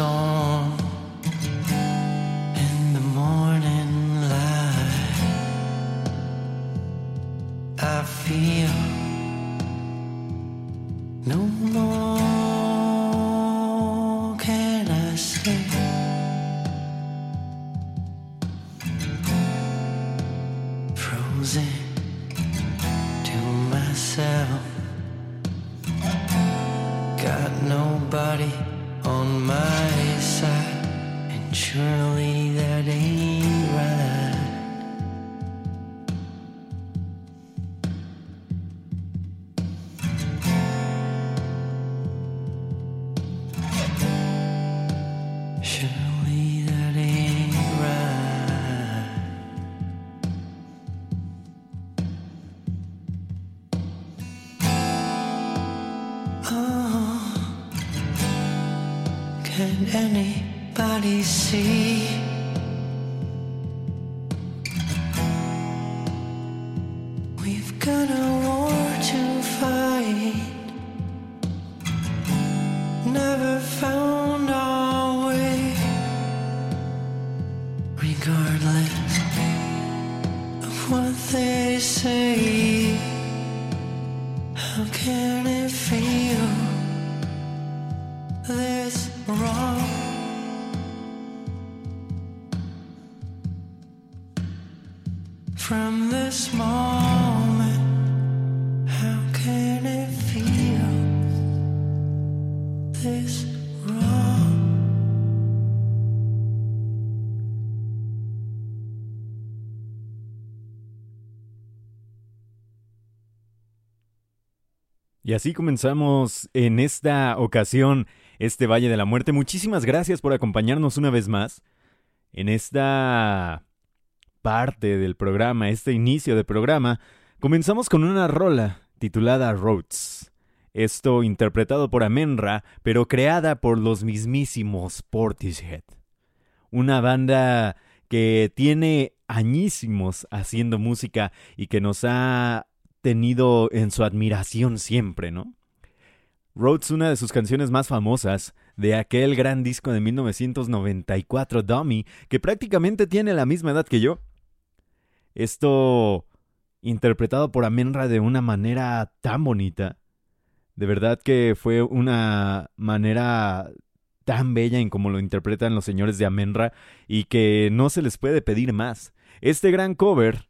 temps. Y así comenzamos en esta ocasión este Valle de la Muerte. Muchísimas gracias por acompañarnos una vez más en esta parte del programa, este inicio de programa, comenzamos con una rola titulada Rhodes. Esto interpretado por Amenra, pero creada por los mismísimos Portishead. Una banda que tiene añísimos haciendo música y que nos ha tenido en su admiración siempre, ¿no? Rhodes, una de sus canciones más famosas, de aquel gran disco de 1994, Dummy, que prácticamente tiene la misma edad que yo. Esto interpretado por Amenra de una manera tan bonita. De verdad que fue una manera tan bella en como lo interpretan los señores de Amenra y que no se les puede pedir más. Este gran cover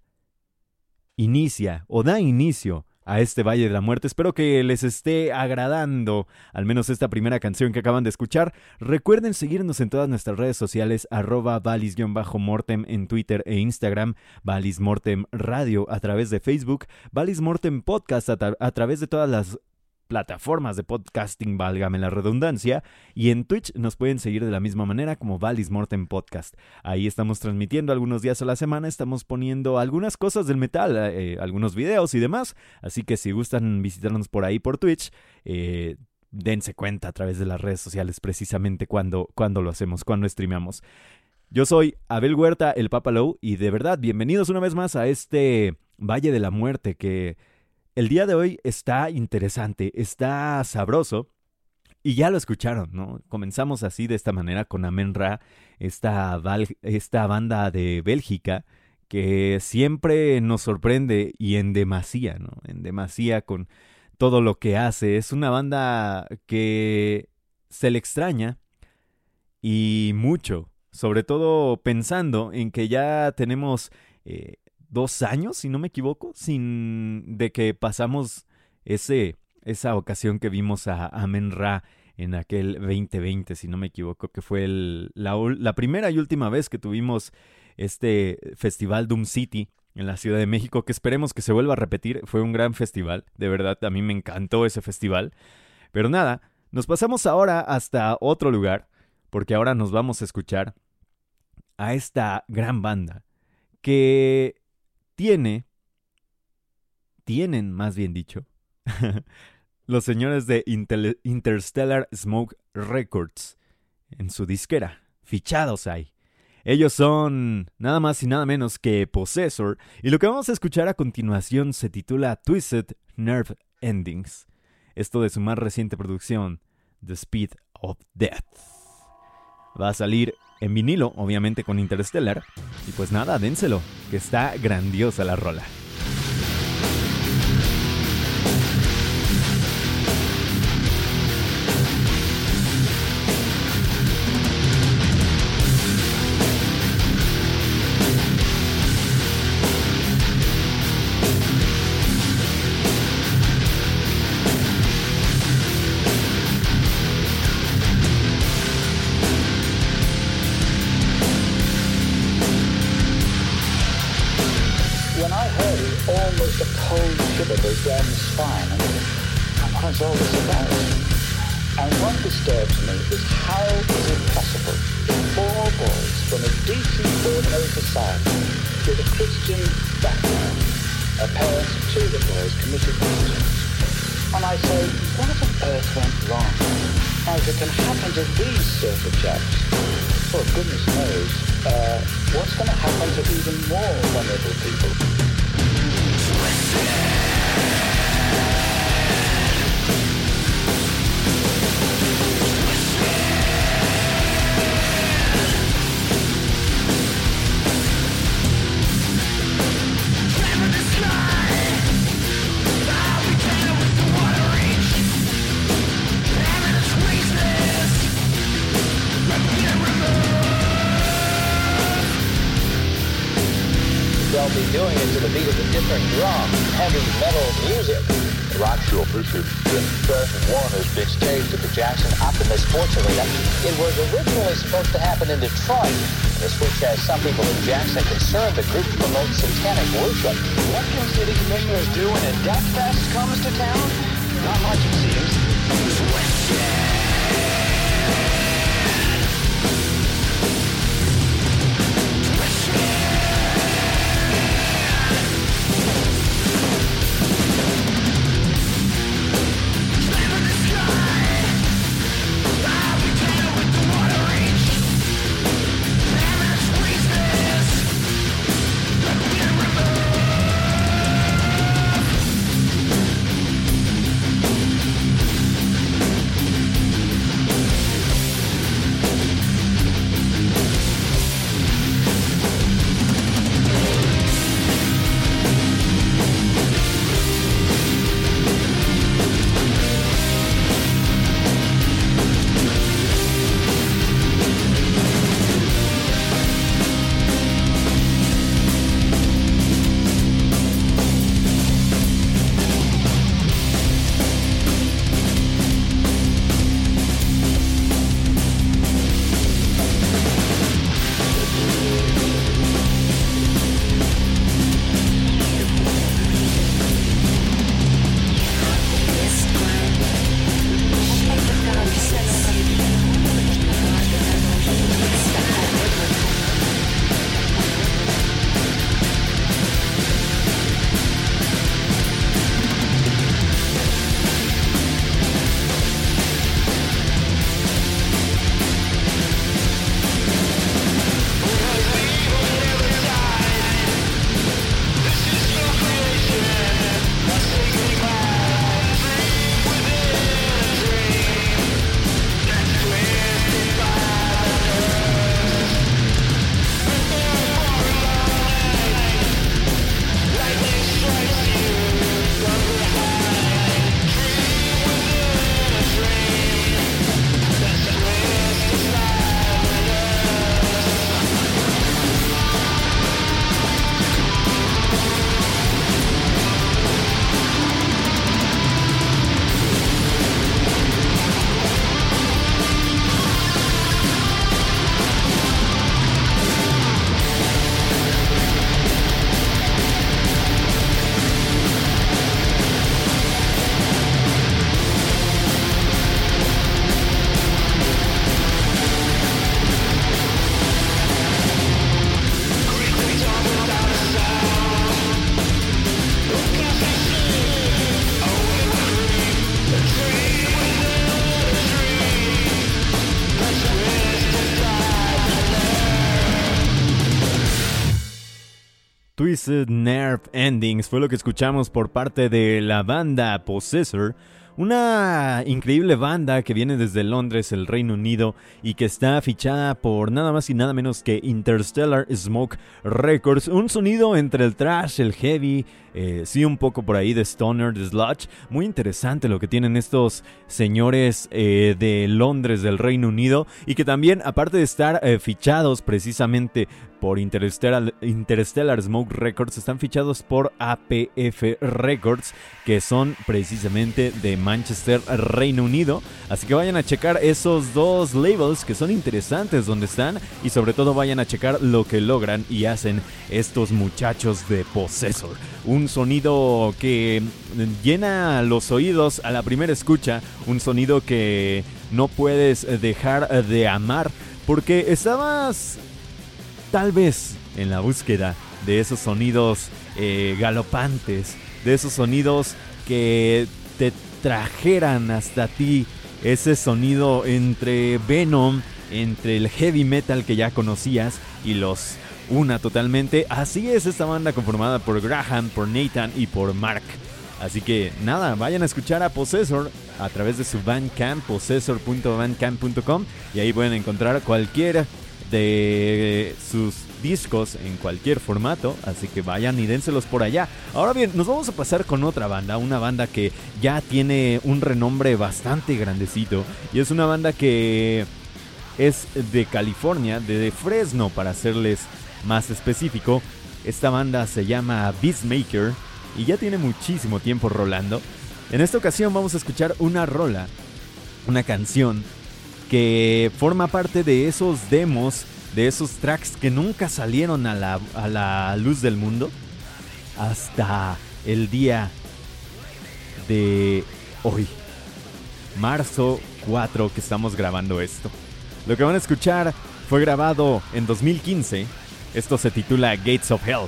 inicia o da inicio a este Valle de la Muerte. Espero que les esté agradando al menos esta primera canción que acaban de escuchar. Recuerden seguirnos en todas nuestras redes sociales, arroba valis-mortem en Twitter e Instagram, Valis Mortem Radio a través de Facebook, Valis Mortem Podcast a, a través de todas las plataformas de podcasting, válgame la redundancia, y en Twitch nos pueden seguir de la misma manera como Valis Morten Podcast. Ahí estamos transmitiendo algunos días a la semana, estamos poniendo algunas cosas del metal, eh, algunos videos y demás, así que si gustan visitarnos por ahí por Twitch, eh, dense cuenta a través de las redes sociales precisamente cuando, cuando lo hacemos, cuando streameamos. Yo soy Abel Huerta, el Papa Low, y de verdad, bienvenidos una vez más a este Valle de la Muerte que el día de hoy está interesante, está sabroso. Y ya lo escucharon, ¿no? Comenzamos así de esta manera con Amenra, esta, esta banda de Bélgica que siempre nos sorprende y en demasía, ¿no? En demasía con todo lo que hace. Es una banda que se le extraña y mucho, sobre todo pensando en que ya tenemos eh, dos años, si no me equivoco, sin de que pasamos ese, esa ocasión que vimos a Amen Ra en aquel 2020, si no me equivoco, que fue el, la, la, primera y última vez que tuvimos este festival Doom City en la Ciudad de México, que esperemos que se vuelva a repetir. Fue un gran festival, de verdad, a mí me encantó ese festival. Pero nada, nos pasamos ahora hasta otro lugar, porque ahora nos vamos a escuchar a esta gran banda que tiene, tienen más bien dicho, los señores de Interstellar Smoke Records en su disquera. Fichados hay. Ellos son nada más y nada menos que Possessor, y lo que vamos a escuchar a continuación se titula Twisted Nerve Endings. Esto de su más reciente producción, The Speed of Death. Va a salir en vinilo, obviamente con Interstellar. Y pues nada, dénselo, que está grandiosa la rola. Twisted Nerve Endings fue lo que escuchamos por parte de la banda Possessor. Una increíble banda que viene desde Londres, el Reino Unido, y que está fichada por nada más y nada menos que Interstellar Smoke Records. Un sonido entre el trash, el heavy, eh, sí un poco por ahí de stoner, de sludge. Muy interesante lo que tienen estos señores eh, de Londres, del Reino Unido, y que también, aparte de estar eh, fichados precisamente por Interstellar, Interstellar Smoke Records, están fichados por APF Records, que son precisamente de Manchester, Reino Unido. Así que vayan a checar esos dos labels que son interesantes donde están y sobre todo vayan a checar lo que logran y hacen estos muchachos de Possessor. Un sonido que llena los oídos a la primera escucha, un sonido que no puedes dejar de amar porque estabas tal vez en la búsqueda de esos sonidos eh, galopantes, de esos sonidos que te trajeran hasta ti ese sonido entre Venom, entre el heavy metal que ya conocías y los una totalmente. Así es esta banda conformada por Graham, por Nathan y por Mark. Así que nada, vayan a escuchar a Possessor a través de su Bandcamp, possessor.bandcamp.com y ahí pueden encontrar cualquier de sus discos en cualquier formato, así que vayan y dénselos por allá. Ahora bien, nos vamos a pasar con otra banda, una banda que ya tiene un renombre bastante grandecito y es una banda que es de California, de Fresno para serles más específico. Esta banda se llama Beastmaker y ya tiene muchísimo tiempo rolando. En esta ocasión vamos a escuchar una rola, una canción que forma parte de esos demos, de esos tracks que nunca salieron a la, a la luz del mundo hasta el día de hoy, marzo 4 que estamos grabando esto. Lo que van a escuchar fue grabado en 2015, esto se titula Gates of Hell.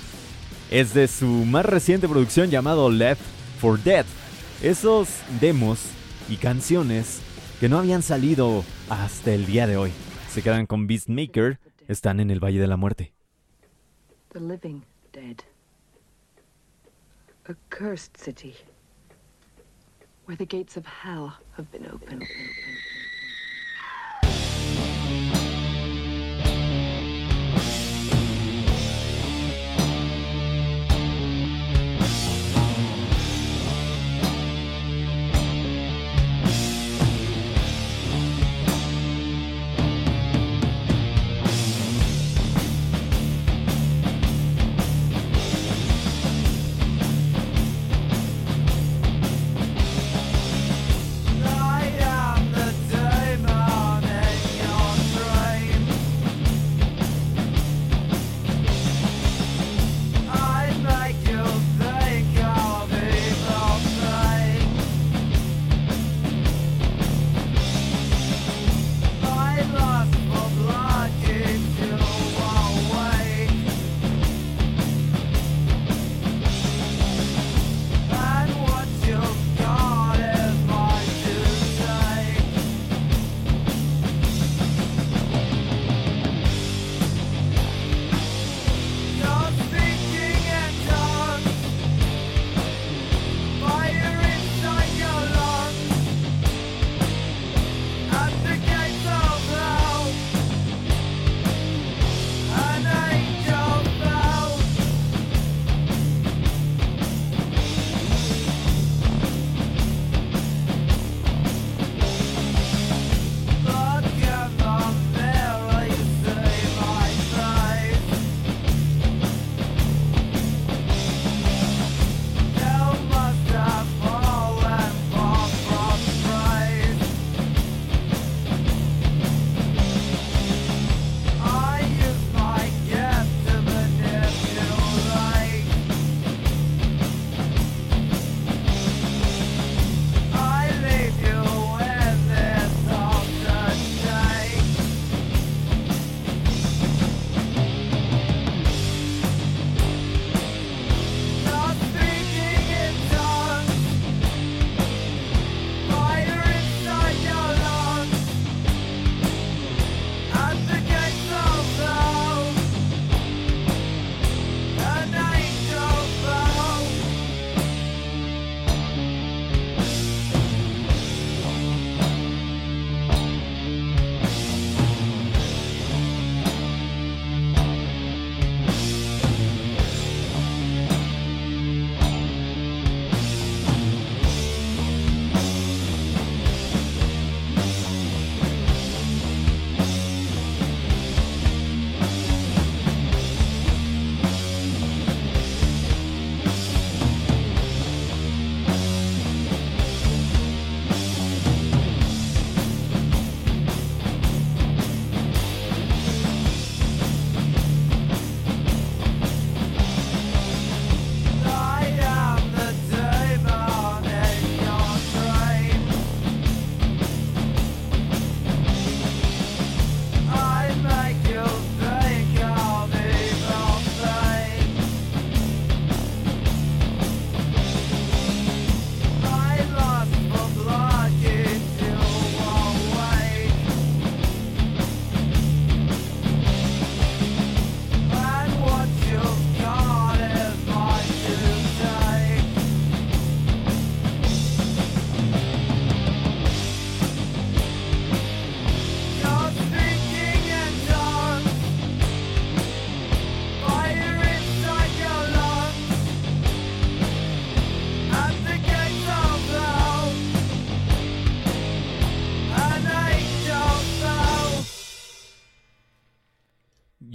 Es de su más reciente producción llamado Left for Dead. Esos demos y canciones que no habían salido hasta el día de hoy. Se quedan con Beastmaker, están en el Valle de la Muerte. The living dead. A cursed city. Where the gates of hell have been opened.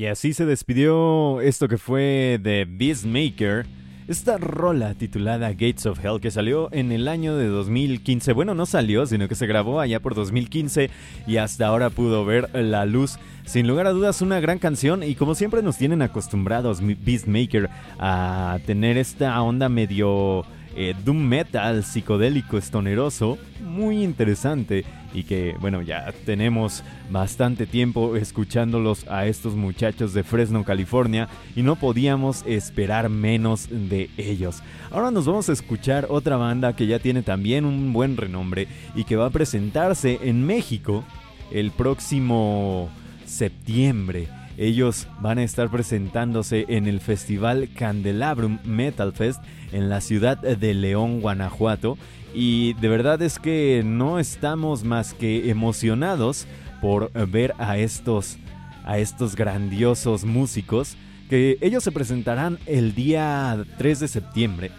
Así se despidió esto que fue de Beastmaker. Esta rola titulada Gates of Hell que salió en el año de 2015. Bueno, no salió, sino que se grabó allá por 2015 y hasta ahora pudo ver la luz. Sin lugar a dudas, una gran canción y como siempre nos tienen acostumbrados Beastmaker a tener esta onda medio eh, doom metal psicodélico estoneroso, muy interesante y que bueno ya tenemos bastante tiempo escuchándolos a estos muchachos de Fresno, California y no podíamos esperar menos de ellos. Ahora nos vamos a escuchar otra banda que ya tiene también un buen renombre y que va a presentarse en México el próximo septiembre. Ellos van a estar presentándose en el festival Candelabrum Metal Fest en la ciudad de León, Guanajuato. Y de verdad es que no estamos más que emocionados por ver a estos, a estos grandiosos músicos que ellos se presentarán el día 3 de septiembre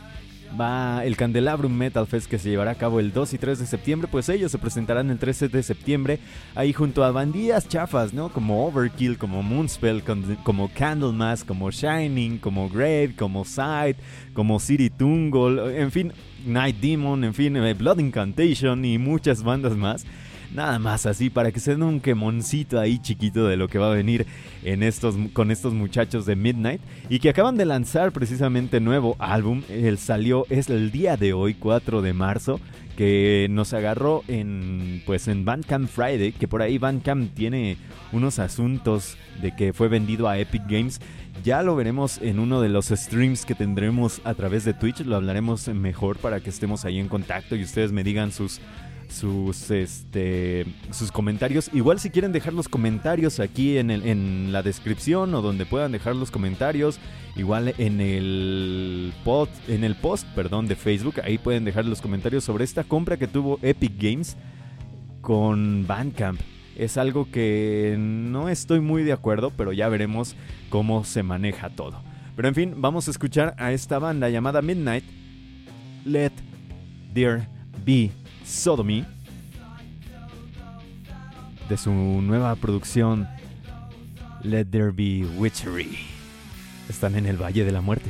va el Candelabrum Metal Fest que se llevará a cabo el 2 y 3 de septiembre, pues ellos se presentarán el 13 de septiembre ahí junto a bandillas chafas, ¿no? Como Overkill, como Moonspell, como Candlemas, como Shining, como Grave, como Sight, como City Tungle, en fin, Night Demon, en fin, eh, Blood Incantation y muchas bandas más. Nada más así para que se den un quemoncito ahí chiquito de lo que va a venir en estos, con estos muchachos de Midnight y que acaban de lanzar precisamente nuevo álbum. El salió es el día de hoy, 4 de marzo, que nos agarró en pues en Bandcamp Friday, que por ahí Bandcamp tiene unos asuntos de que fue vendido a Epic Games. Ya lo veremos en uno de los streams que tendremos a través de Twitch, lo hablaremos mejor para que estemos ahí en contacto y ustedes me digan sus sus este sus comentarios. Igual si quieren dejar los comentarios aquí en, en la descripción o donde puedan dejar los comentarios, igual en el post en el post, perdón, de Facebook, ahí pueden dejar los comentarios sobre esta compra que tuvo Epic Games con Bandcamp. Es algo que no estoy muy de acuerdo, pero ya veremos cómo se maneja todo. Pero en fin, vamos a escuchar a esta banda llamada Midnight. Let There Be Sodomy de su nueva producción Let There Be Witchery. Están en el Valle de la Muerte.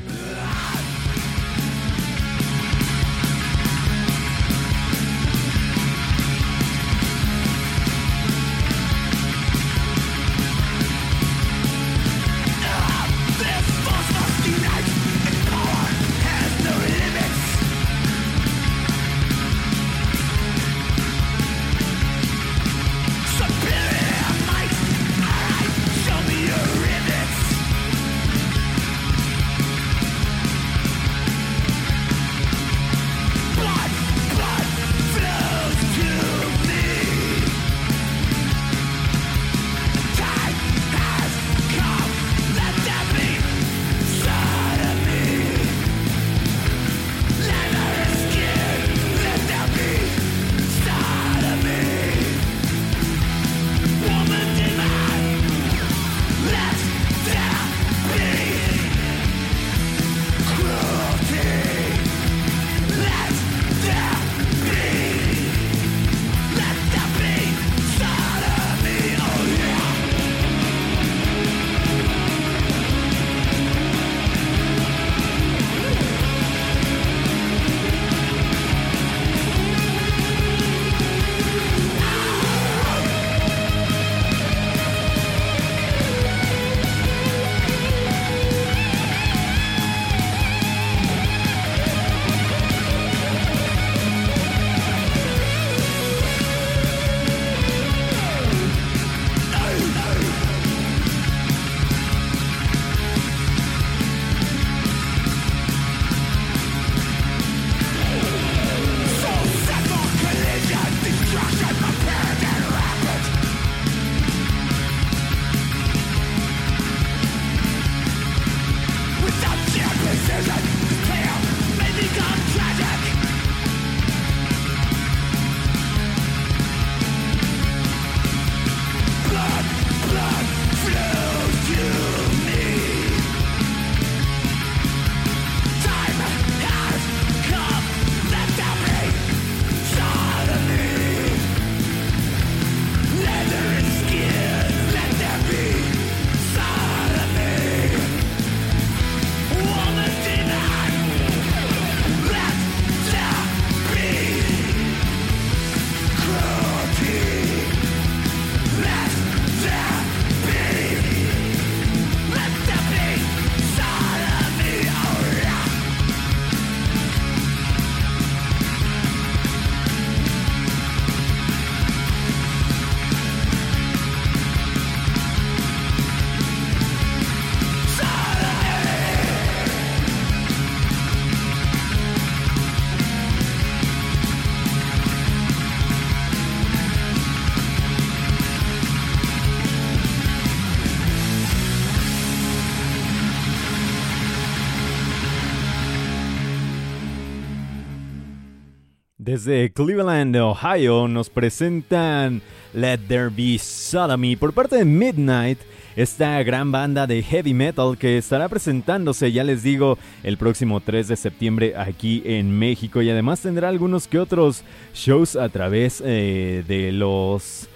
Desde Cleveland, Ohio, nos presentan Let There Be Sodomy por parte de Midnight, esta gran banda de heavy metal que estará presentándose, ya les digo, el próximo 3 de septiembre aquí en México y además tendrá algunos que otros shows a través eh, de los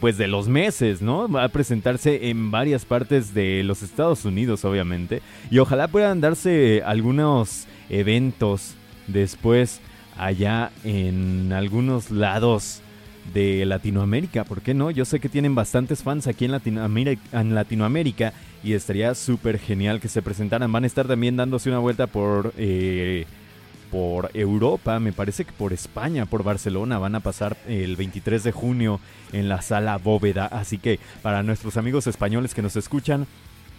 pues, de los meses, ¿no? Va a presentarse en varias partes de los Estados Unidos, obviamente. Y ojalá puedan darse algunos eventos después allá en algunos lados de Latinoamérica, ¿por qué no? Yo sé que tienen bastantes fans aquí en Latinoamérica, y estaría súper genial que se presentaran. Van a estar también dándose una vuelta por, eh, por Europa, me parece que por España, por Barcelona. Van a pasar el 23 de junio en la sala Bóveda. Así que para nuestros amigos españoles que nos escuchan,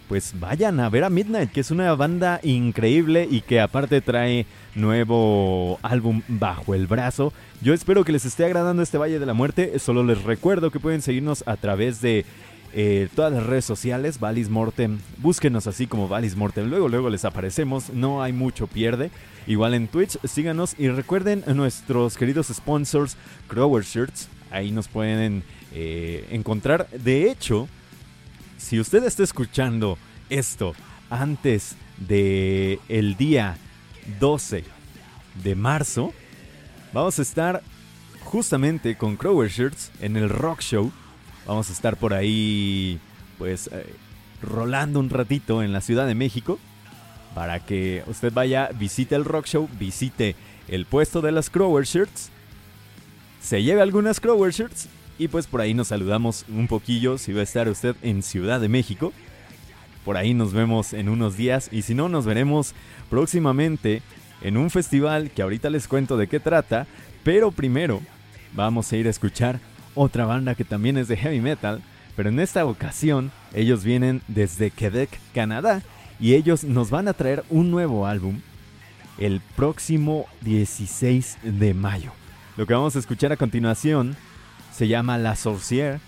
pues vayan a ver a Midnight, que es una banda increíble y que aparte trae nuevo álbum bajo el brazo. Yo espero que les esté agradando este Valle de la Muerte. Solo les recuerdo que pueden seguirnos a través de eh, todas las redes sociales, Valis Mortem. Búsquenos así como Valis Mortem. Luego, luego les aparecemos. No hay mucho pierde. Igual en Twitch, síganos y recuerden a nuestros queridos sponsors, Crower Shirts. Ahí nos pueden eh, encontrar. De hecho, si usted está escuchando esto antes de el día 12 de marzo, vamos a estar justamente con Crower Shirts en el Rock Show. Vamos a estar por ahí, pues, eh, rolando un ratito en la Ciudad de México para que usted vaya, visite el Rock Show, visite el puesto de las Crower Shirts, se lleve algunas Crower Shirts y pues por ahí nos saludamos un poquillo si va a estar usted en Ciudad de México. Por ahí nos vemos en unos días y si no nos veremos próximamente en un festival que ahorita les cuento de qué trata. Pero primero vamos a ir a escuchar otra banda que también es de heavy metal. Pero en esta ocasión ellos vienen desde Quebec, Canadá. Y ellos nos van a traer un nuevo álbum el próximo 16 de mayo. Lo que vamos a escuchar a continuación se llama La Sorcière.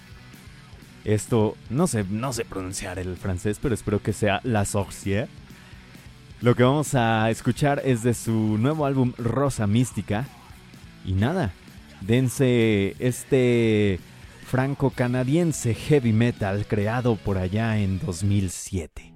Esto, no sé, no sé pronunciar el francés, pero espero que sea La Sorcière. Lo que vamos a escuchar es de su nuevo álbum Rosa Mística. Y nada, dense este franco-canadiense heavy metal creado por allá en 2007.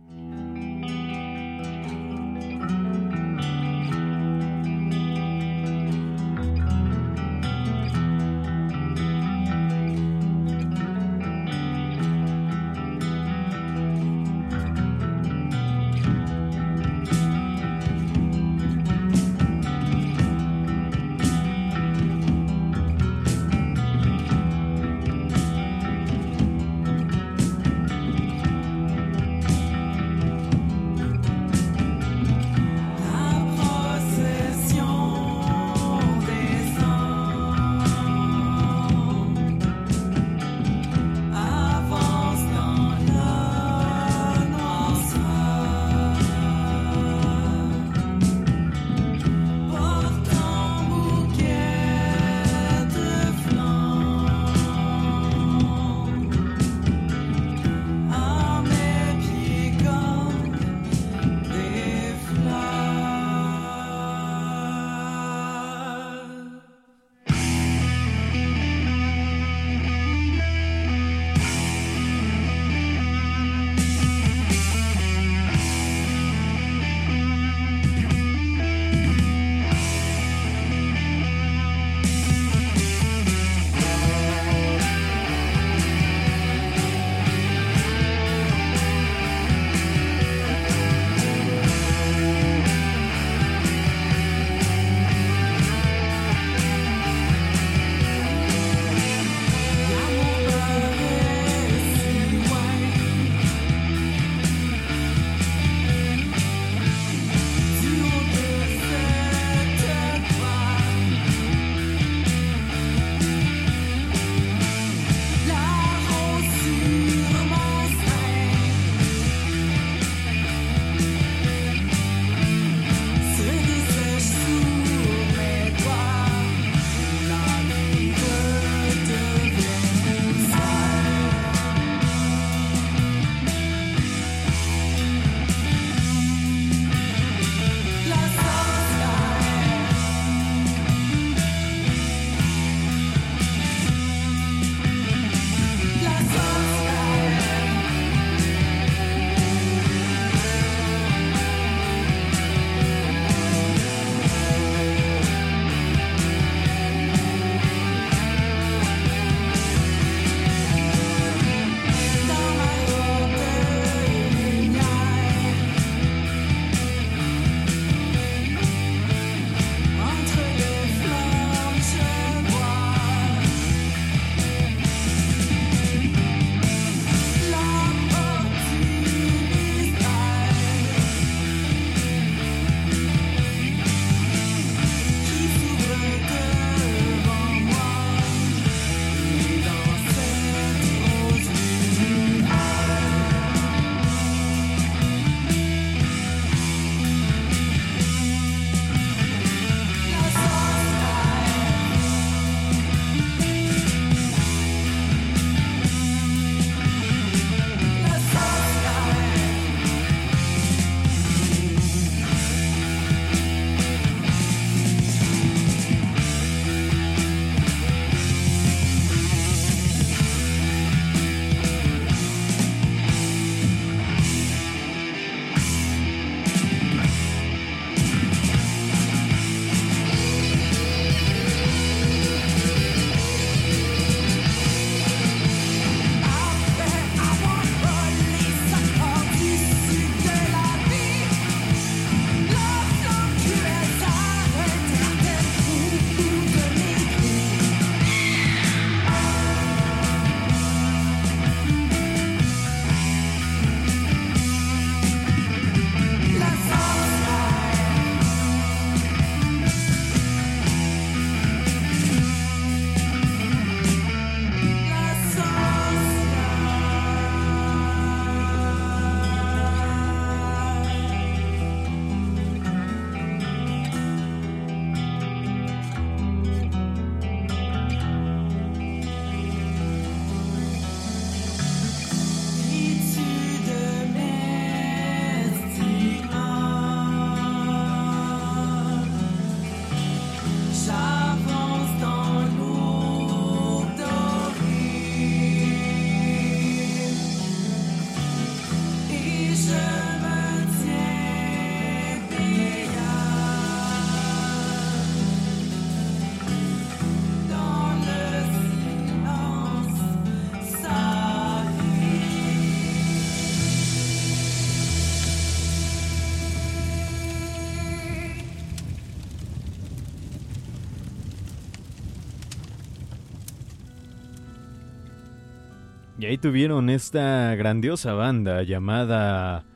Y ahí tuvieron esta grandiosa banda llamada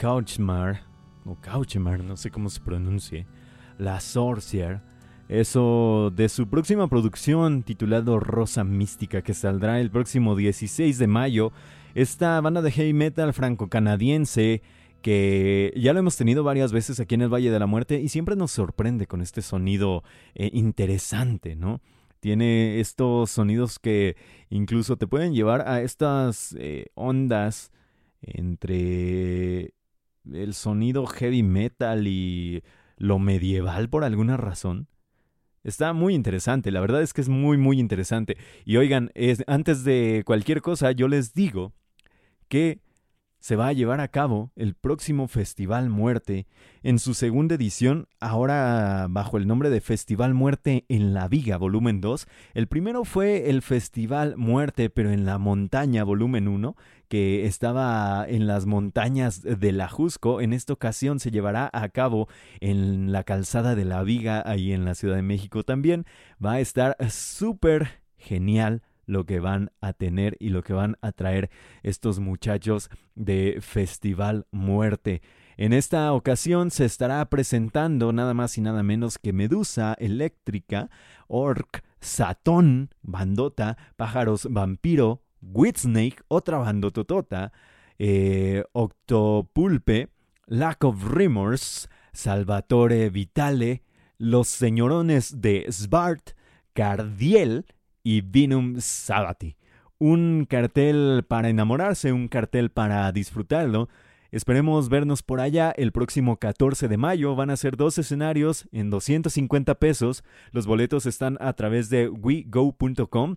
Couchmar, o Couchmar, no sé cómo se pronuncie, La Sorcier. Eso de su próxima producción titulado Rosa Mística que saldrá el próximo 16 de mayo. Esta banda de heavy metal franco-canadiense que ya lo hemos tenido varias veces aquí en el Valle de la Muerte y siempre nos sorprende con este sonido eh, interesante, ¿no? Tiene estos sonidos que incluso te pueden llevar a estas eh, ondas entre el sonido heavy metal y lo medieval por alguna razón. Está muy interesante, la verdad es que es muy muy interesante. Y oigan, es, antes de cualquier cosa yo les digo que se va a llevar a cabo el próximo Festival Muerte en su segunda edición, ahora bajo el nombre de Festival Muerte en la Viga, volumen 2. El primero fue el Festival Muerte, pero en la montaña, volumen 1, que estaba en las montañas de la Jusco. En esta ocasión se llevará a cabo en la calzada de la Viga, ahí en la Ciudad de México también. Va a estar súper genial lo que van a tener y lo que van a traer estos muchachos de Festival Muerte. En esta ocasión se estará presentando nada más y nada menos que Medusa Eléctrica, Orc, Satón, Bandota, Pájaros Vampiro, Whitsnake, otra bandototota, eh, Octopulpe, Lack of Remorse, Salvatore Vitale, Los Señorones de Svart, Cardiel y Vinum Sabati. Un cartel para enamorarse, un cartel para disfrutarlo. Esperemos vernos por allá el próximo 14 de mayo. Van a ser dos escenarios en 250 pesos. Los boletos están a través de wego.com.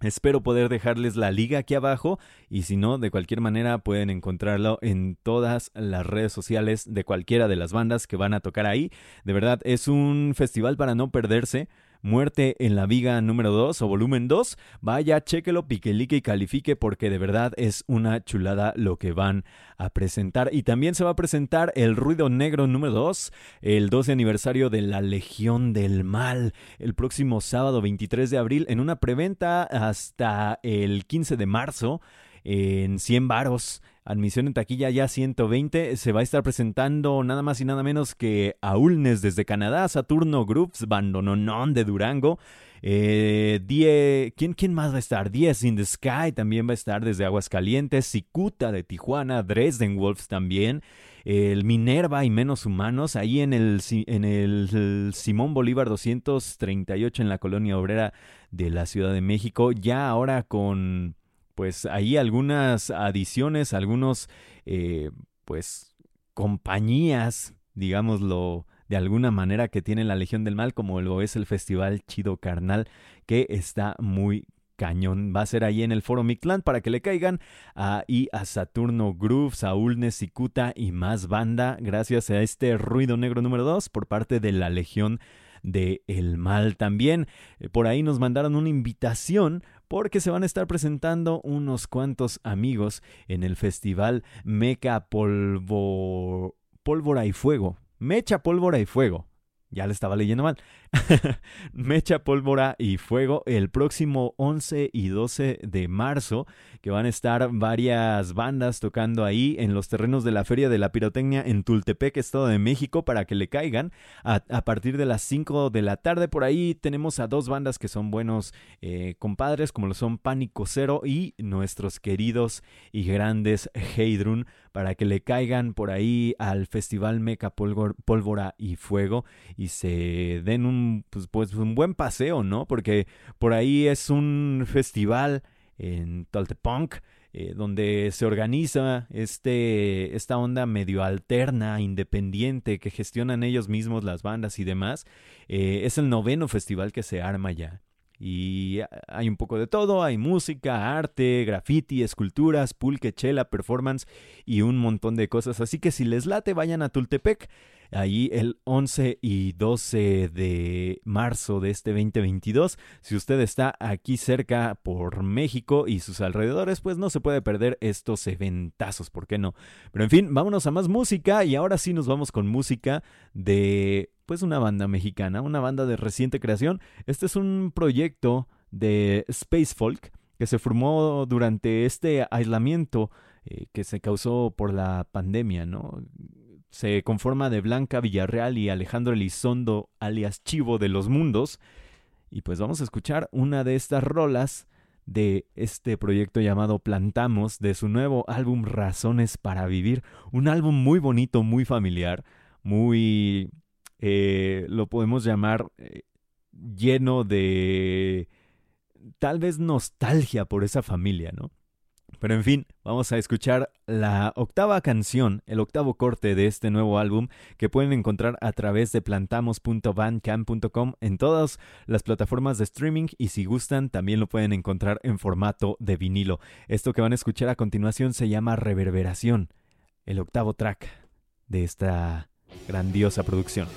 Espero poder dejarles la liga aquí abajo y si no, de cualquier manera pueden encontrarlo en todas las redes sociales de cualquiera de las bandas que van a tocar ahí. De verdad, es un festival para no perderse. Muerte en la Viga número 2 o volumen 2, vaya, chéquelo, piquelique y califique porque de verdad es una chulada lo que van a presentar. Y también se va a presentar el Ruido Negro número 2, el 12 aniversario de la Legión del Mal, el próximo sábado 23 de abril en una preventa hasta el 15 de marzo en 100 varos admisión en taquilla ya 120, se va a estar presentando nada más y nada menos que Aulnes desde Canadá, Saturno Groups, Bandononon de Durango, eh, Die, ¿quién, ¿quién, más va a estar? Diez in the Sky también va a estar desde Aguascalientes, Cicuta de Tijuana, Dresden Wolves también, el Minerva y Menos Humanos, ahí en el, en el Simón Bolívar 238 en la colonia obrera de la Ciudad de México, ya ahora con pues ahí algunas adiciones, algunos, eh, pues, compañías, digámoslo de alguna manera, que tiene la Legión del Mal, como lo es el Festival Chido Carnal, que está muy cañón. Va a ser ahí en el Foro Mictlán para que le caigan ahí a Saturno Groove, Saúl Nesicuta y más banda, gracias a este ruido negro número 2 por parte de la Legión de el Mal también. Por ahí nos mandaron una invitación porque se van a estar presentando unos cuantos amigos en el festival Meca Polvo... Pólvora y Fuego. Mecha Pólvora y Fuego. Ya le estaba leyendo mal. Mecha, pólvora y fuego el próximo 11 y 12 de marzo, que van a estar varias bandas tocando ahí en los terrenos de la Feria de la Pirotecnia en Tultepec, Estado de México, para que le caigan a, partir de las 5 de la tarde. Por ahí tenemos a dos bandas que son buenos eh, compadres, como lo son Pánico Cero y nuestros queridos y grandes Heidrun, para que le caigan por ahí al Festival Meca Pólvora y Fuego y se den un, pues, pues, un buen paseo, ¿no? Porque por ahí es un festival en Toltepunk, eh, donde se organiza este, esta onda medio alterna, independiente, que gestionan ellos mismos las bandas y demás. Eh, es el noveno festival que se arma ya. Y hay un poco de todo, hay música, arte, graffiti, esculturas, pulque, chela, performance y un montón de cosas. Así que si les late, vayan a Tultepec ahí el 11 y 12 de marzo de este 2022. Si usted está aquí cerca por México y sus alrededores, pues no se puede perder estos eventazos, ¿por qué no? Pero en fin, vámonos a más música y ahora sí nos vamos con música de pues una banda mexicana, una banda de reciente creación. Este es un proyecto de Space Folk que se formó durante este aislamiento eh, que se causó por la pandemia, ¿no? Se conforma de Blanca Villarreal y Alejandro Elizondo, alias Chivo de los Mundos. Y pues vamos a escuchar una de estas rolas de este proyecto llamado Plantamos, de su nuevo álbum Razones para Vivir. Un álbum muy bonito, muy familiar, muy... Eh, lo podemos llamar eh, lleno de tal vez nostalgia por esa familia, ¿no? Pero en fin, vamos a escuchar la octava canción, el octavo corte de este nuevo álbum que pueden encontrar a través de plantamos.bandcamp.com en todas las plataformas de streaming y si gustan también lo pueden encontrar en formato de vinilo. Esto que van a escuchar a continuación se llama Reverberación, el octavo track de esta grandiosa producción.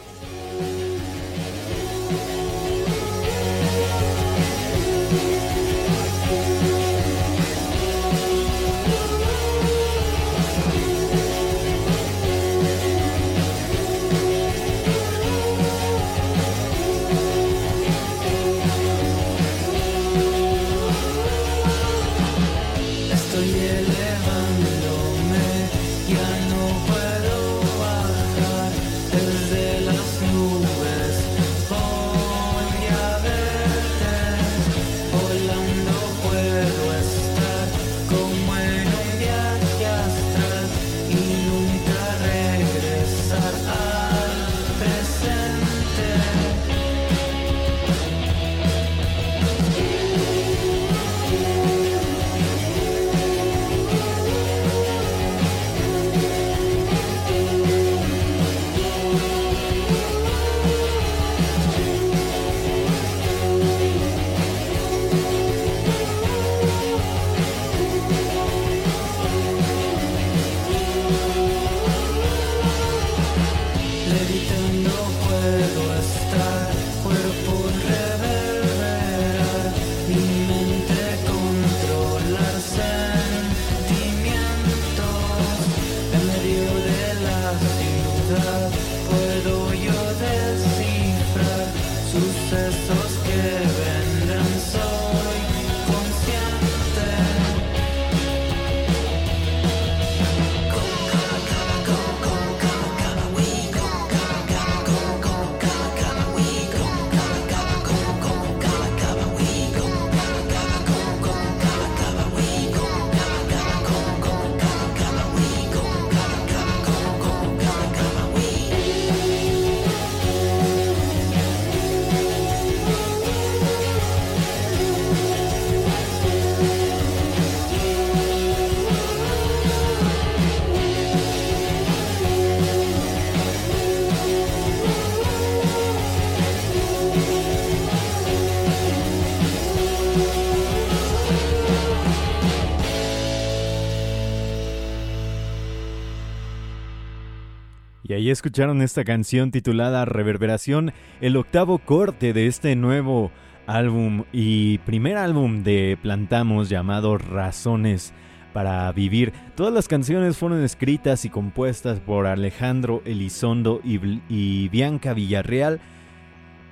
Ahí escucharon esta canción titulada Reverberación, el octavo corte de este nuevo álbum y primer álbum de Plantamos llamado Razones para Vivir. Todas las canciones fueron escritas y compuestas por Alejandro Elizondo y, y Bianca Villarreal,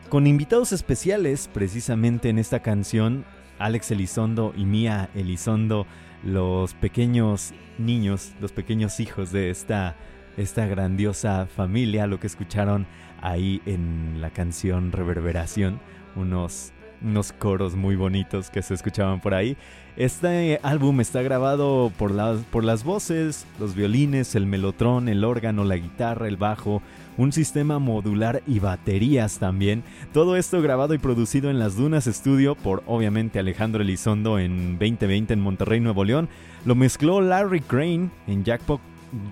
con invitados especiales precisamente en esta canción, Alex Elizondo y Mía Elizondo, los pequeños niños, los pequeños hijos de esta esta grandiosa familia, lo que escucharon ahí en la canción Reverberación, unos, unos coros muy bonitos que se escuchaban por ahí. Este álbum está grabado por las, por las voces, los violines, el melotrón, el órgano, la guitarra, el bajo, un sistema modular y baterías también. Todo esto grabado y producido en las Dunas Studio por obviamente Alejandro Elizondo en 2020 en Monterrey, Nuevo León. Lo mezcló Larry Crane en Jackpot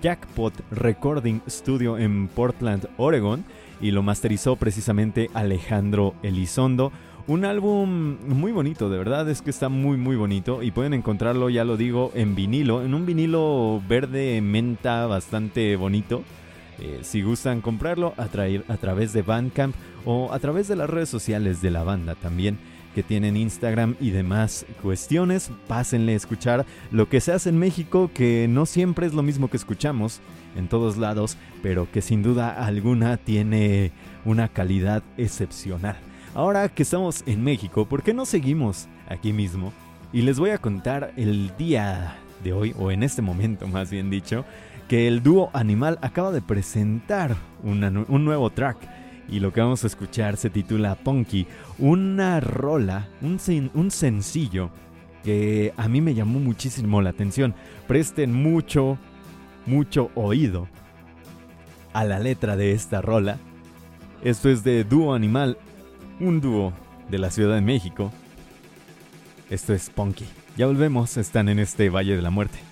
Jackpot Recording Studio en Portland, Oregon, y lo masterizó precisamente Alejandro Elizondo. Un álbum muy bonito, de verdad es que está muy muy bonito y pueden encontrarlo, ya lo digo, en vinilo, en un vinilo verde menta bastante bonito. Eh, si gustan comprarlo a, a través de Bandcamp o a través de las redes sociales de la banda también que tienen Instagram y demás cuestiones, pásenle a escuchar lo que se hace en México, que no siempre es lo mismo que escuchamos en todos lados, pero que sin duda alguna tiene una calidad excepcional. Ahora que estamos en México, ¿por qué no seguimos aquí mismo y les voy a contar el día de hoy, o en este momento más bien dicho, que el dúo Animal acaba de presentar un nuevo track. Y lo que vamos a escuchar se titula Punky, una rola, un, un sencillo que a mí me llamó muchísimo la atención. Presten mucho, mucho oído a la letra de esta rola. Esto es de Dúo Animal, un dúo de la Ciudad de México. Esto es Punky. Ya volvemos, están en este Valle de la Muerte.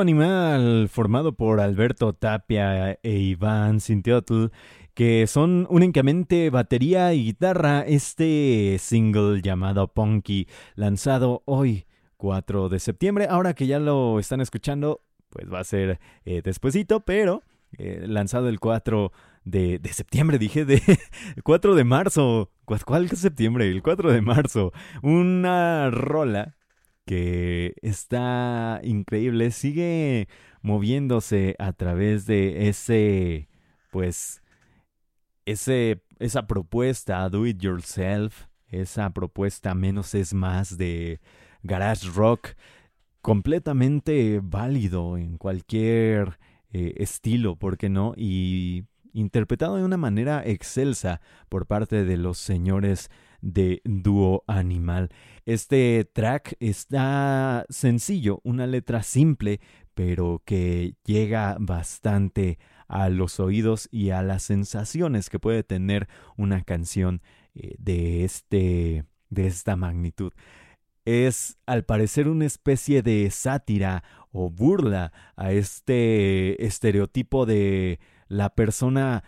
Animal, formado por Alberto Tapia e Iván Sintiotl, que son únicamente batería y guitarra, este single llamado Punky, lanzado hoy, 4 de septiembre. Ahora que ya lo están escuchando, pues va a ser eh, pero eh, lanzado el 4 de, septiembre, dije, de 4 de marzo. ¿Cuál septiembre? El 4 de marzo. Una rola que está increíble, sigue moviéndose a través de ese, pues, ese, esa propuesta do it yourself, esa propuesta menos es más de garage rock, completamente válido en cualquier eh, estilo, ¿por qué no? Y interpretado de una manera excelsa por parte de los señores de Dúo Animal. Este track está sencillo, una letra simple, pero que llega bastante a los oídos y a las sensaciones que puede tener una canción eh, de este de esta magnitud. Es al parecer una especie de sátira o burla a este estereotipo de la persona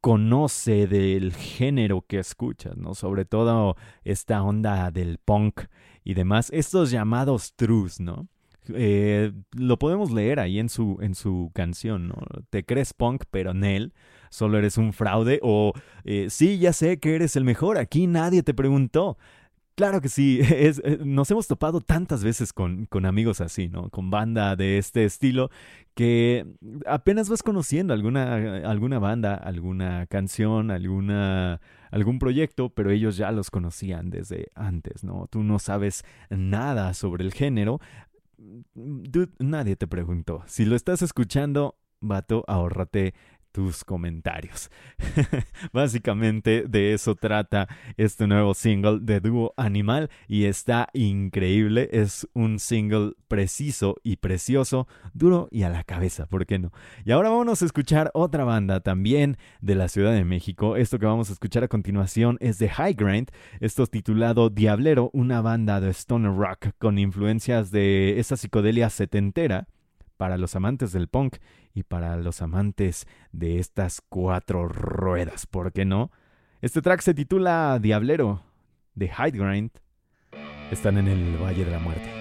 conoce del género que escucha, ¿no? Sobre todo esta onda del punk y demás, estos llamados trus, ¿no? Eh, lo podemos leer ahí en su, en su canción, ¿no? Te crees punk, pero Nel, solo eres un fraude, o eh, sí, ya sé que eres el mejor, aquí nadie te preguntó. Claro que sí, eh, nos hemos topado tantas veces con, con, amigos así, ¿no? Con banda de este estilo que apenas vas conociendo alguna, alguna banda, alguna canción, alguna, algún proyecto, pero ellos ya los conocían desde antes, ¿no? Tú no sabes nada sobre el género, Dude, nadie te preguntó. Si lo estás escuchando, vato, ahórrate tus comentarios. Básicamente de eso trata este nuevo single de dúo Animal y está increíble. Es un single preciso y precioso, duro y a la cabeza, ¿por qué no? Y ahora vamos a escuchar otra banda también de la Ciudad de México. Esto que vamos a escuchar a continuación es de High Grind. Esto es titulado Diablero, una banda de stoner rock con influencias de esa psicodelia setentera para los amantes del punk y para los amantes de estas cuatro ruedas, ¿por qué no? Este track se titula Diablero de Hide Grind. Están en el Valle de la Muerte.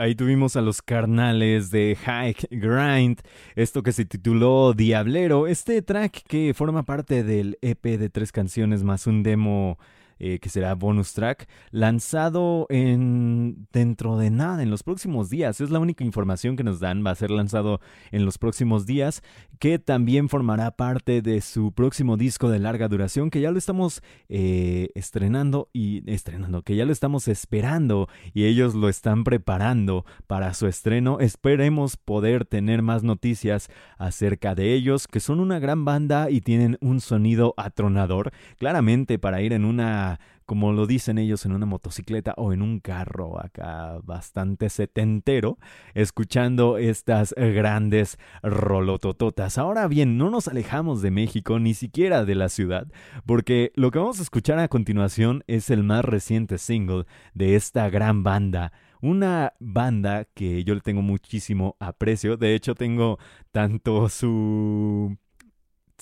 Ahí tuvimos a los carnales de Hike Grind, esto que se tituló Diablero, este track que forma parte del EP de tres canciones más un demo eh, que será bonus track, lanzado en dentro de nada, en los próximos días. Es la única información que nos dan, va a ser lanzado en los próximos días, que también formará parte de su próximo disco de larga duración, que ya lo estamos eh, estrenando y estrenando, que ya lo estamos esperando y ellos lo están preparando para su estreno. Esperemos poder tener más noticias acerca de ellos, que son una gran banda y tienen un sonido atronador, claramente para ir en una como lo dicen ellos, en una motocicleta o en un carro acá bastante setentero, escuchando estas grandes rolotototas. Ahora bien, no nos alejamos de México, ni siquiera de la ciudad, porque lo que vamos a escuchar a continuación es el más reciente single de esta gran banda una banda que yo le tengo muchísimo aprecio. De hecho, tengo tanto su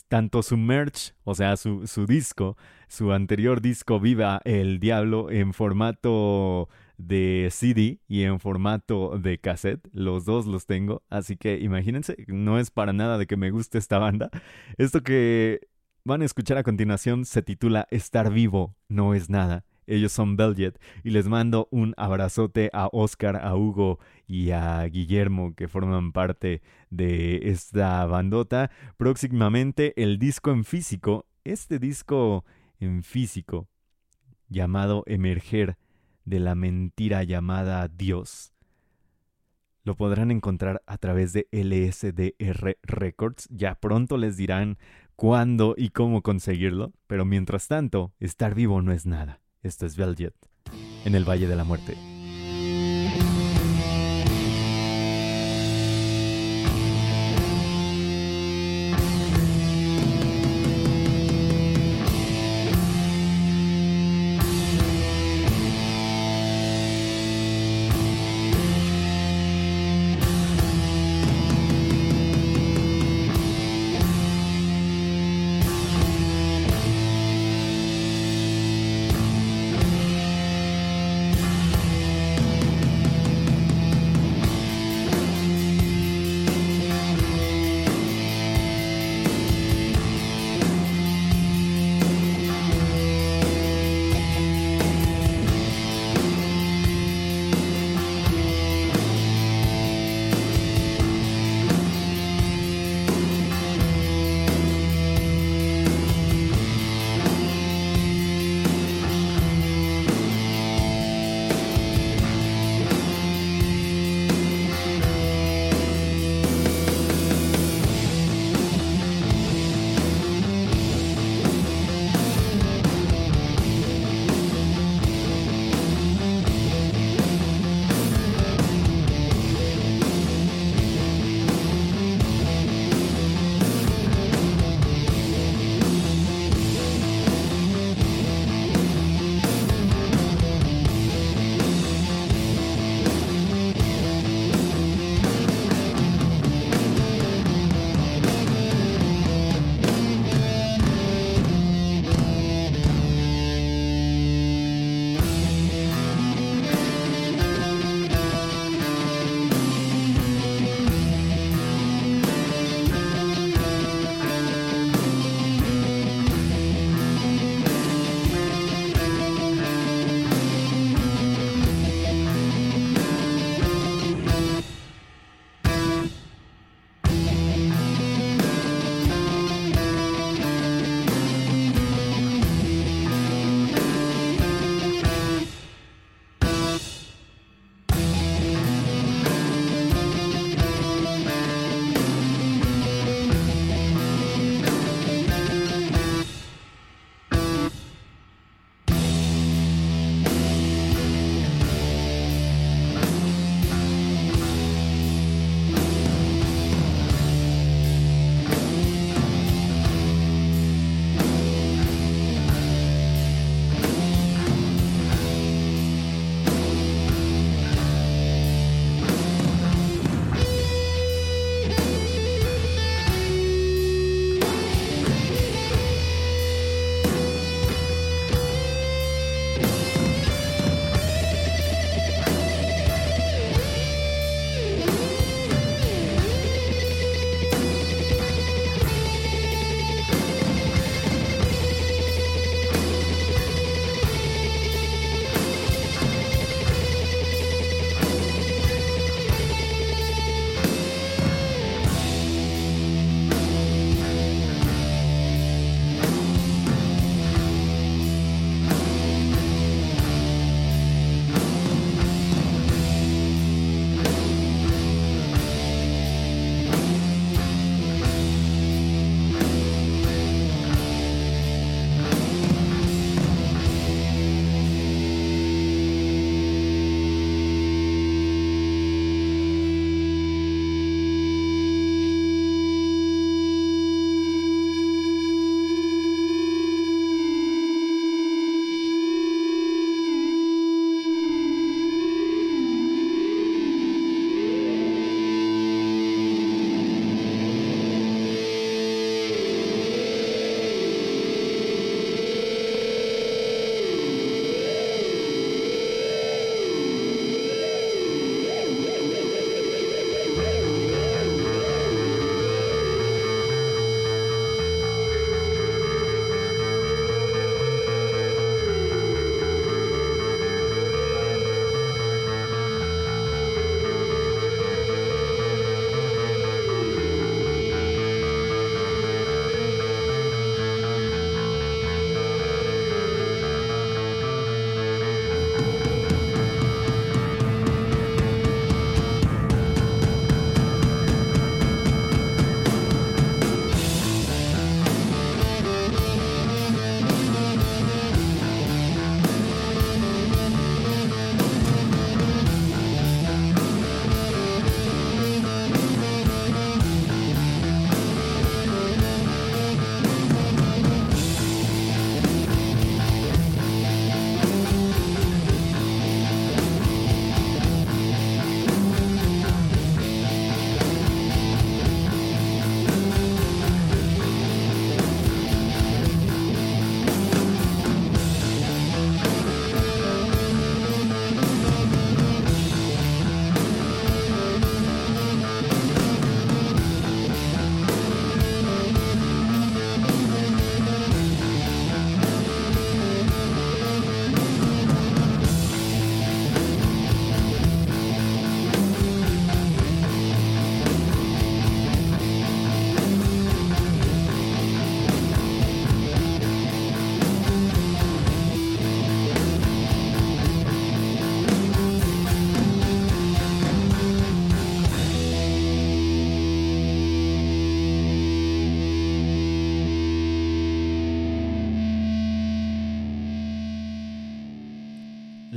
tanto su merch, o sea, su, su disco, su anterior disco Viva el Diablo en formato de CD y en formato de cassette. Los dos los tengo, así que imagínense, no es para nada de que me guste esta banda. Esto que van a escuchar a continuación se titula Estar vivo no es nada. Ellos son Beljet y les mando un abrazote a Oscar, a Hugo y a Guillermo que forman parte de esta bandota. Próximamente el disco en físico, este disco en físico llamado Emerger de la mentira llamada Dios. Lo podrán encontrar a través de LSDR Records. Ya pronto les dirán cuándo y cómo conseguirlo, pero mientras tanto, estar vivo no es nada. Esto es Veljet, en el Valle de la Muerte.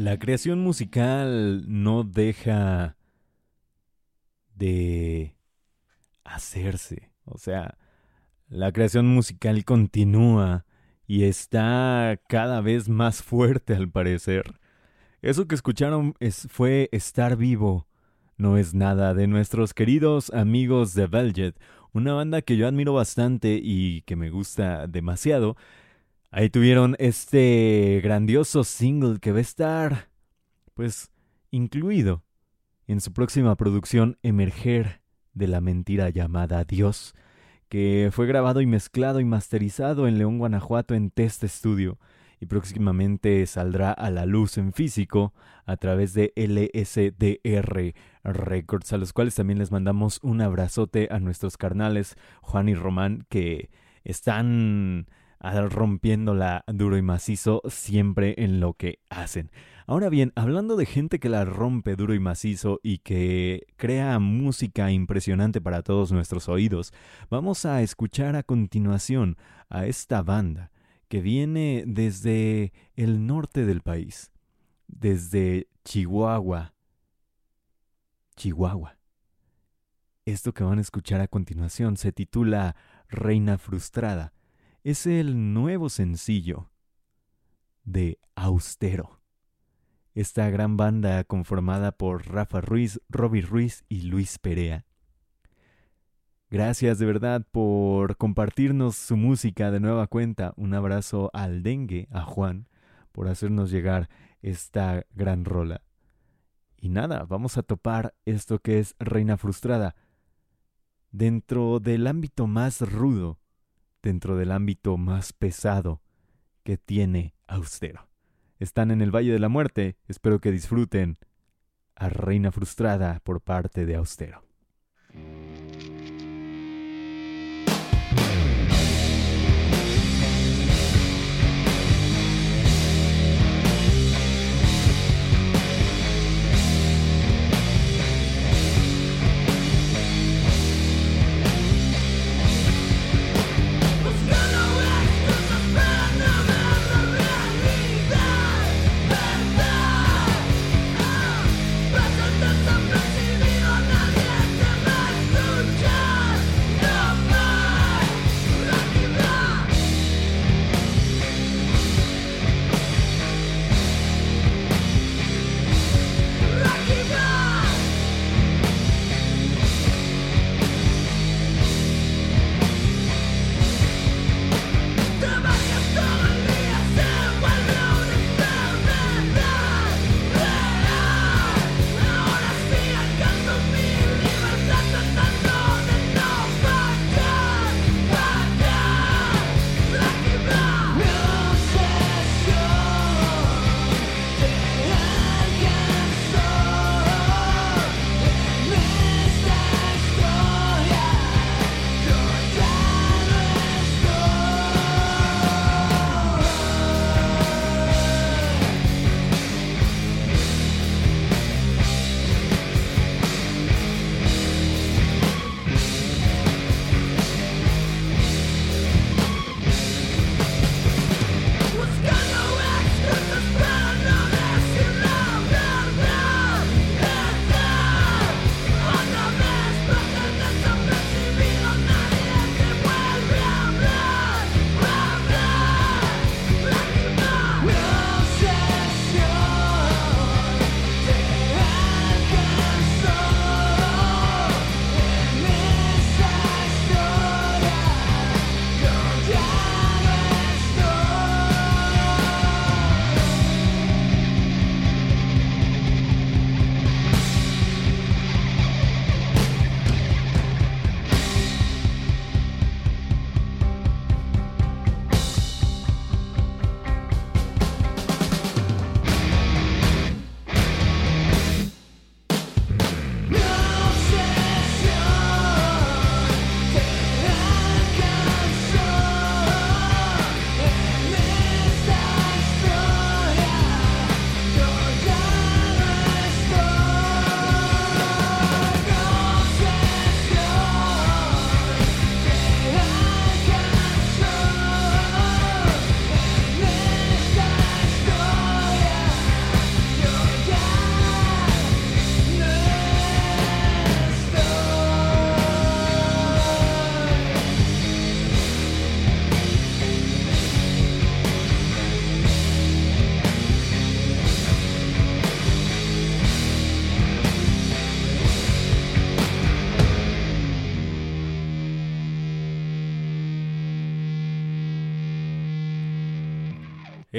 La creación musical no deja de hacerse. O sea, la creación musical continúa y está cada vez más fuerte al parecer. Eso que escucharon es, fue Estar Vivo. No es nada de nuestros queridos amigos de Velvet, una banda que yo admiro bastante y que me gusta demasiado. Ahí tuvieron este grandioso single que va a estar, pues, incluido en su próxima producción Emerger de la mentira llamada Dios, que fue grabado y mezclado y masterizado en León, Guanajuato en Test Studio y próximamente saldrá a la luz en físico a través de LSDR Records, a los cuales también les mandamos un abrazote a nuestros carnales Juan y Román que están rompiéndola duro y macizo siempre en lo que hacen. Ahora bien, hablando de gente que la rompe duro y macizo y que crea música impresionante para todos nuestros oídos, vamos a escuchar a continuación a esta banda que viene desde el norte del país, desde Chihuahua. Chihuahua. Esto que van a escuchar a continuación se titula Reina Frustrada. Es el nuevo sencillo de Austero. Esta gran banda conformada por Rafa Ruiz, Robbie Ruiz y Luis Perea Gracias de verdad por compartirnos su música de nueva cuenta. Un abrazo al dengue, a Juan, por hacernos llegar esta gran rola. Y nada, vamos a topar esto que es Reina Frustrada. Dentro del ámbito más rudo, dentro del ámbito más pesado que tiene Austero. Están en el Valle de la Muerte, espero que disfruten a Reina Frustrada por parte de Austero.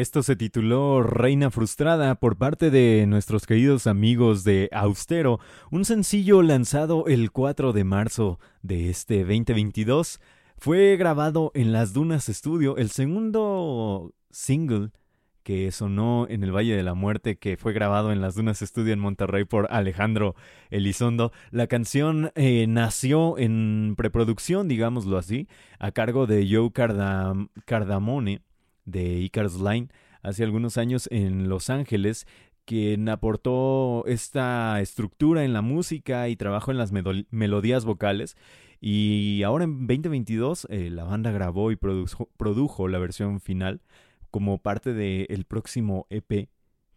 Esto se tituló Reina Frustrada por parte de nuestros queridos amigos de Austero, un sencillo lanzado el 4 de marzo de este 2022. Fue grabado en Las Dunas Studio, el segundo single que sonó en el Valle de la Muerte, que fue grabado en Las Dunas Studio en Monterrey por Alejandro Elizondo. La canción eh, nació en preproducción, digámoslo así, a cargo de Joe Cardam Cardamone de Icarus Line hace algunos años en Los Ángeles, quien aportó esta estructura en la música y trabajo en las melodías vocales. Y ahora en 2022 eh, la banda grabó y produjo, la versión final como parte del próximo EP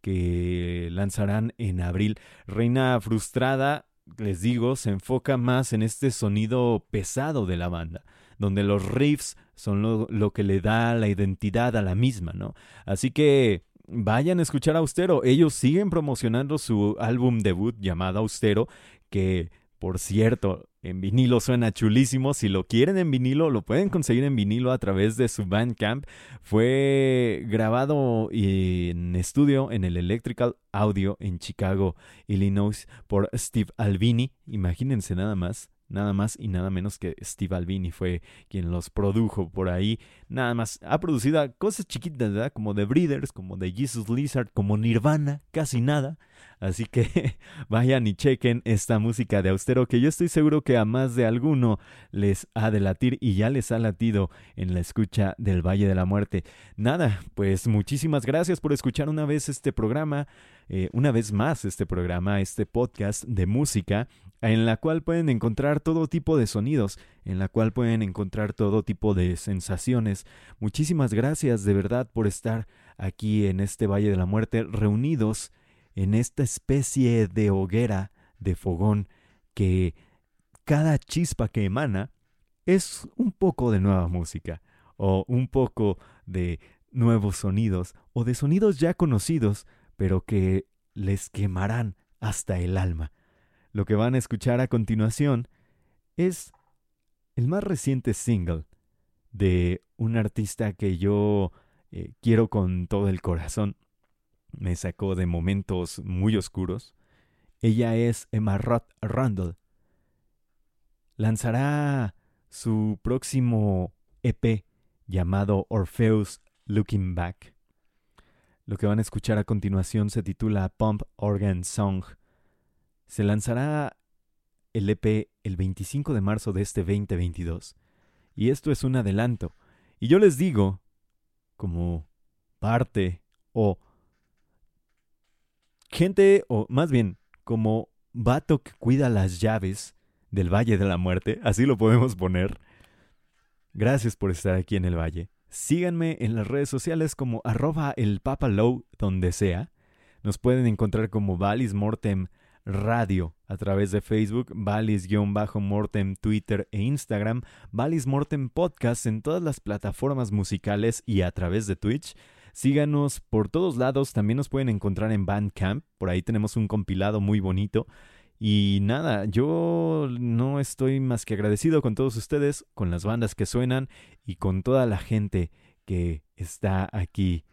que lanzarán en abril. Reina Frustrada, les digo, se enfoca más en este sonido pesado de la banda donde los riffs son lo, que le da la identidad a la misma, ¿no? Así que vayan a escuchar Austero. Ellos siguen promocionando su álbum debut llamado Austero, que por cierto, en vinilo suena chulísimo. Si lo quieren en vinilo, lo pueden conseguir en vinilo a través de su Bandcamp. Fue grabado en estudio en el Electrical Audio en Chicago, Illinois, por Steve Albini. Imagínense nada más nada más y nada menos que Steve Albini fue quien los produjo por ahí. Nada más ha producido cosas chiquitas, ¿verdad? Como The Breeders, como The Jesus Lizard, como Nirvana, casi nada. Así que vayan y chequen esta música de Austero que yo estoy seguro que a más de alguno les ha de latir y ya les ha latido en la escucha del Valle de la Muerte. Nada, pues muchísimas gracias por escuchar una vez este programa, eh, una vez más este programa, este podcast de música en la cual pueden encontrar todo tipo de sonidos, en la cual pueden encontrar todo tipo de sensaciones. Muchísimas gracias de verdad por estar aquí en este Valle de la Muerte reunidos en esta especie de hoguera, de fogón, que cada chispa que emana es un poco de nueva música, o un poco de nuevos sonidos, o de sonidos ya conocidos, pero que les quemarán hasta el alma. Lo que van a escuchar a continuación es el más reciente single de un artista que yo eh, quiero con todo el corazón me sacó de momentos muy oscuros. Ella es Emma Roth Randall. Lanzará su próximo EP llamado Orpheus Looking Back. Lo que van a escuchar a continuación se titula Pump Organ Song. Se lanzará el EP el 25 de marzo de este 2022. Y esto es un adelanto. Y yo les digo, como parte o gente, o más bien, como vato que cuida las llaves del Valle de la Muerte, así lo podemos poner. Gracias por estar aquí en el Valle. Síganme en las redes sociales como arroba el papalow donde sea. Nos pueden encontrar como Valis Mortem Radio a través de Facebook, Valis-Mortem, Twitter e Instagram, Valis Mortem Podcast en todas las plataformas musicales y a través de Twitch. Síganos por todos lados, también nos pueden encontrar en Bandcamp, por ahí tenemos un compilado muy bonito. Y nada, yo no estoy más que agradecido con todos ustedes, con las bandas que suenan y con toda la gente que está aquí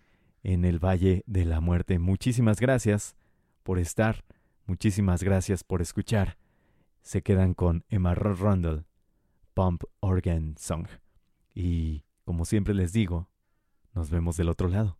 en el Valle de la Muerte. Muchísimas gracias por estar, muchísimas gracias por escuchar. Se quedan con Emma Rundle, Pump Organ Song. Y como siempre les digo, nos vemos del otro lado.